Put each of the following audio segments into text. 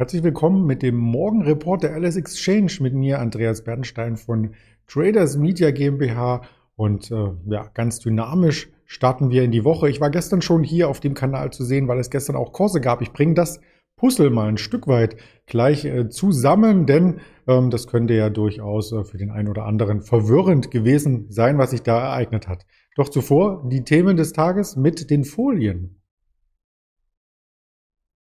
Herzlich willkommen mit dem Morgenreport der Alice Exchange mit mir, Andreas Bernstein von Traders Media GmbH. Und äh, ja, ganz dynamisch starten wir in die Woche. Ich war gestern schon hier auf dem Kanal zu sehen, weil es gestern auch Kurse gab. Ich bringe das Puzzle mal ein Stück weit gleich äh, zusammen, denn ähm, das könnte ja durchaus äh, für den einen oder anderen verwirrend gewesen sein, was sich da ereignet hat. Doch zuvor die Themen des Tages mit den Folien.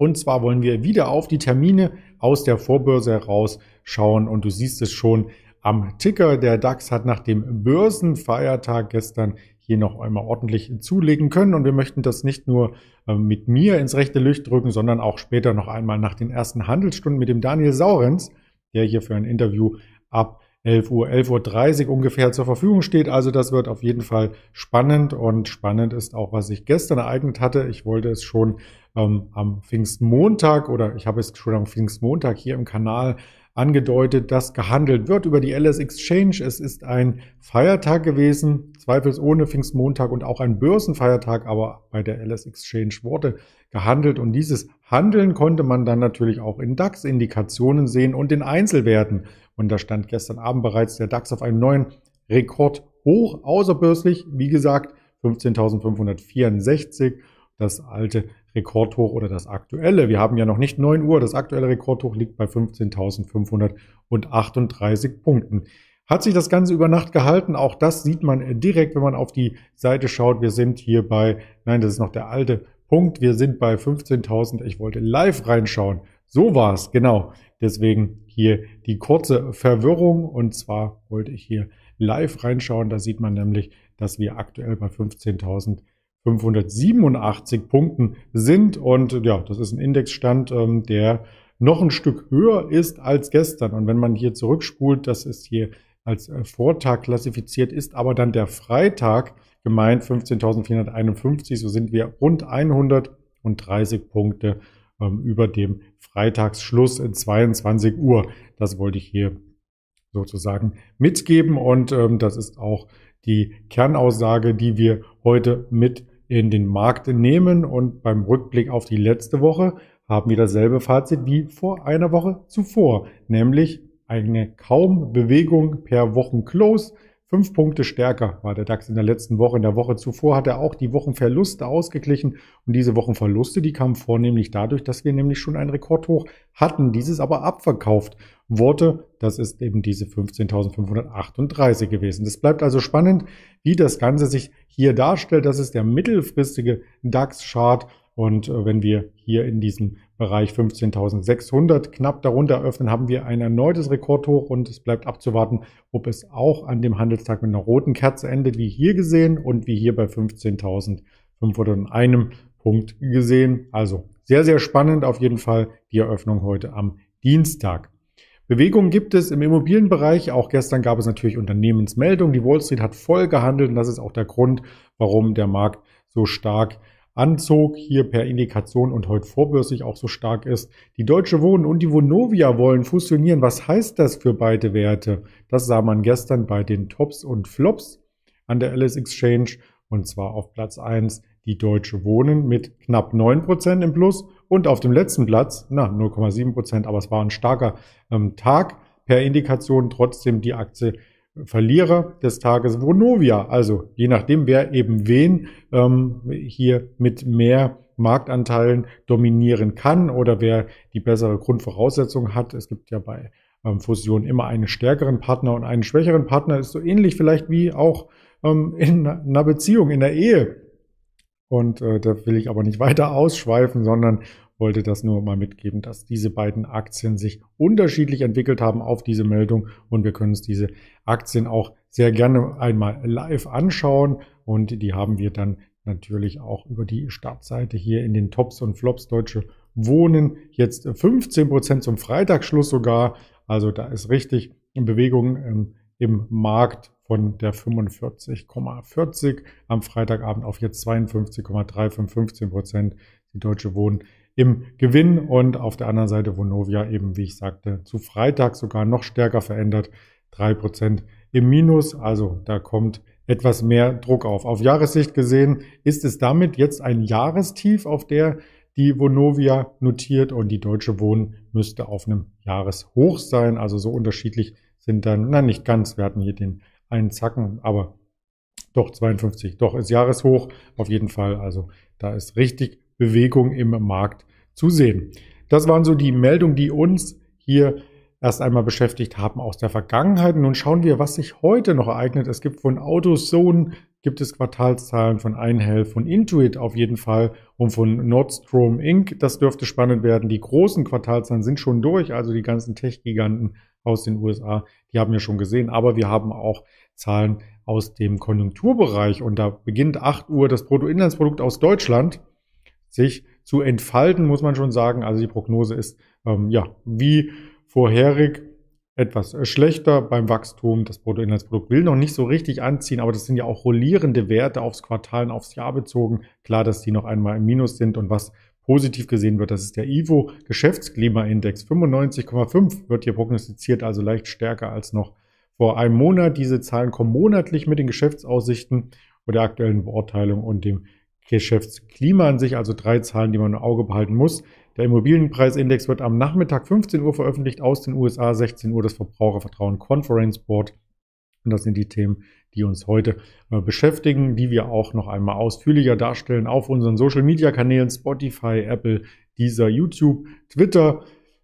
Und zwar wollen wir wieder auf die Termine aus der Vorbörse heraus schauen. Und du siehst es schon am Ticker. Der DAX hat nach dem Börsenfeiertag gestern hier noch einmal ordentlich zulegen können. Und wir möchten das nicht nur äh, mit mir ins rechte Licht drücken, sondern auch später noch einmal nach den ersten Handelsstunden mit dem Daniel Saurenz, der hier für ein Interview ab 11 Uhr, 11.30 Uhr ungefähr zur Verfügung steht. Also das wird auf jeden Fall spannend und spannend ist auch, was sich gestern ereignet hatte. Ich wollte es schon ähm, am Pfingstmontag oder ich habe es schon am Pfingstmontag hier im Kanal angedeutet, dass gehandelt wird über die LS Exchange. Es ist ein Feiertag gewesen, zweifelsohne Pfingstmontag und auch ein Börsenfeiertag, aber bei der LS Exchange wurde gehandelt und dieses Handeln konnte man dann natürlich auch in DAX-Indikationen sehen und in Einzelwerten. Und da stand gestern Abend bereits der DAX auf einem neuen Rekord hoch, außerbörslich, wie gesagt, 15.564 das alte Rekordhoch oder das aktuelle. Wir haben ja noch nicht 9 Uhr. Das aktuelle Rekordhoch liegt bei 15.538 Punkten. Hat sich das Ganze über Nacht gehalten? Auch das sieht man direkt, wenn man auf die Seite schaut. Wir sind hier bei, nein, das ist noch der alte Punkt. Wir sind bei 15.000. Ich wollte live reinschauen. So war es, genau. Deswegen hier die kurze Verwirrung. Und zwar wollte ich hier live reinschauen. Da sieht man nämlich, dass wir aktuell bei 15.000 587 Punkten sind. Und ja, das ist ein Indexstand, ähm, der noch ein Stück höher ist als gestern. Und wenn man hier zurückspult, das ist hier als äh, Vortag klassifiziert, ist aber dann der Freitag gemeint 15.451. So sind wir rund 130 Punkte über dem Freitagsschluss in 22 Uhr. Das wollte ich hier sozusagen mitgeben. Und ähm, das ist auch die Kernaussage, die wir heute mit in den Markt nehmen. Und beim Rückblick auf die letzte Woche haben wir dasselbe Fazit wie vor einer Woche zuvor, nämlich eine kaum Bewegung per Wochenclose. Fünf Punkte stärker war der DAX in der letzten Woche. In der Woche zuvor hat er auch die Wochenverluste ausgeglichen. Und diese Wochenverluste, die kamen vornehmlich dadurch, dass wir nämlich schon ein Rekordhoch hatten, dieses aber abverkauft wurde. Das ist eben diese 15.538 gewesen. Das bleibt also spannend, wie das Ganze sich hier darstellt. Das ist der mittelfristige DAX-Chart. Und äh, wenn wir hier in diesem Bereich 15.600 knapp darunter öffnen, haben wir ein erneutes Rekordhoch und es bleibt abzuwarten, ob es auch an dem Handelstag mit einer roten Kerze endet, wie hier gesehen und wie hier bei 15.501 Punkt gesehen. Also sehr, sehr spannend auf jeden Fall die Eröffnung heute am Dienstag. Bewegung gibt es im Immobilienbereich. Auch gestern gab es natürlich Unternehmensmeldungen. Die Wall Street hat voll gehandelt und das ist auch der Grund, warum der Markt so stark anzog, hier per Indikation und heute vorbörslich auch so stark ist. Die Deutsche Wohnen und die Vonovia wollen fusionieren. Was heißt das für beide Werte? Das sah man gestern bei den Tops und Flops an der Alice Exchange und zwar auf Platz 1 die Deutsche Wohnen mit knapp 9% im Plus und auf dem letzten Platz, na, 0,7%, aber es war ein starker ähm, Tag per Indikation, trotzdem die Aktie Verlierer des Tages Vonovia. Also je nachdem, wer eben wen ähm, hier mit mehr Marktanteilen dominieren kann oder wer die bessere Grundvoraussetzung hat. Es gibt ja bei ähm, Fusion immer einen stärkeren Partner und einen schwächeren Partner. Ist so ähnlich vielleicht wie auch ähm, in einer Beziehung, in der Ehe. Und äh, da will ich aber nicht weiter ausschweifen, sondern wollte das nur mal mitgeben, dass diese beiden Aktien sich unterschiedlich entwickelt haben auf diese Meldung und wir können uns diese Aktien auch sehr gerne einmal live anschauen und die haben wir dann natürlich auch über die Startseite hier in den Tops und Flops Deutsche Wohnen. Jetzt 15 Prozent zum Freitagsschluss sogar. Also da ist richtig in Bewegung ähm, im Markt von der 45,40 am Freitagabend auf jetzt 52,35, 15 Prozent. Die Deutsche Wohnen im Gewinn und auf der anderen Seite Vonovia eben, wie ich sagte, zu Freitag sogar noch stärker verändert, drei Prozent im Minus. Also da kommt etwas mehr Druck auf. Auf Jahressicht gesehen ist es damit jetzt ein Jahrestief, auf der die Vonovia notiert und die Deutsche Wohnen müsste auf einem Jahreshoch sein. Also so unterschiedlich sind dann, na nicht ganz, wir hatten hier den einen Zacken, aber doch 52, doch ist Jahreshoch auf jeden Fall. Also da ist richtig Bewegung im Markt zu sehen. Das waren so die Meldungen, die uns hier erst einmal beschäftigt haben aus der Vergangenheit. Nun schauen wir, was sich heute noch ereignet. Es gibt von AutoZone gibt es Quartalszahlen von Einhell, von Intuit auf jeden Fall und von Nordstrom Inc. Das dürfte spannend werden. Die großen Quartalszahlen sind schon durch, also die ganzen Tech-Giganten aus den USA, die haben wir schon gesehen. Aber wir haben auch Zahlen aus dem Konjunkturbereich und da beginnt 8 Uhr das Bruttoinlandsprodukt aus Deutschland sich zu entfalten, muss man schon sagen. Also die Prognose ist ähm, ja wie vorherig etwas schlechter beim Wachstum. Das Bruttoinlandsprodukt will noch nicht so richtig anziehen, aber das sind ja auch rollierende Werte aufs Quartal und aufs Jahr bezogen. Klar, dass die noch einmal im Minus sind und was positiv gesehen wird, das ist der IVO Geschäftsklimaindex 95,5 wird hier prognostiziert, also leicht stärker als noch vor einem Monat. Diese Zahlen kommen monatlich mit den Geschäftsaussichten und der aktuellen Beurteilung und dem Geschäftsklima an sich, also drei Zahlen, die man im Auge behalten muss. Der Immobilienpreisindex wird am Nachmittag 15 Uhr veröffentlicht aus den USA, 16 Uhr das Verbrauchervertrauen Conference Board. Und das sind die Themen, die uns heute äh, beschäftigen, die wir auch noch einmal ausführlicher darstellen auf unseren Social Media Kanälen Spotify, Apple, Deezer, YouTube, Twitter,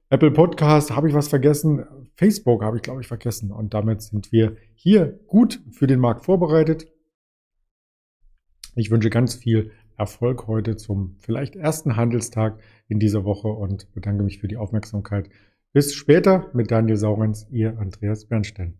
Apple Podcast. Habe ich was vergessen? Facebook habe ich, glaube ich, vergessen. Und damit sind wir hier gut für den Markt vorbereitet. Ich wünsche ganz viel Erfolg heute zum vielleicht ersten Handelstag in dieser Woche und bedanke mich für die Aufmerksamkeit. Bis später mit Daniel Saurens, Ihr Andreas Bernstein.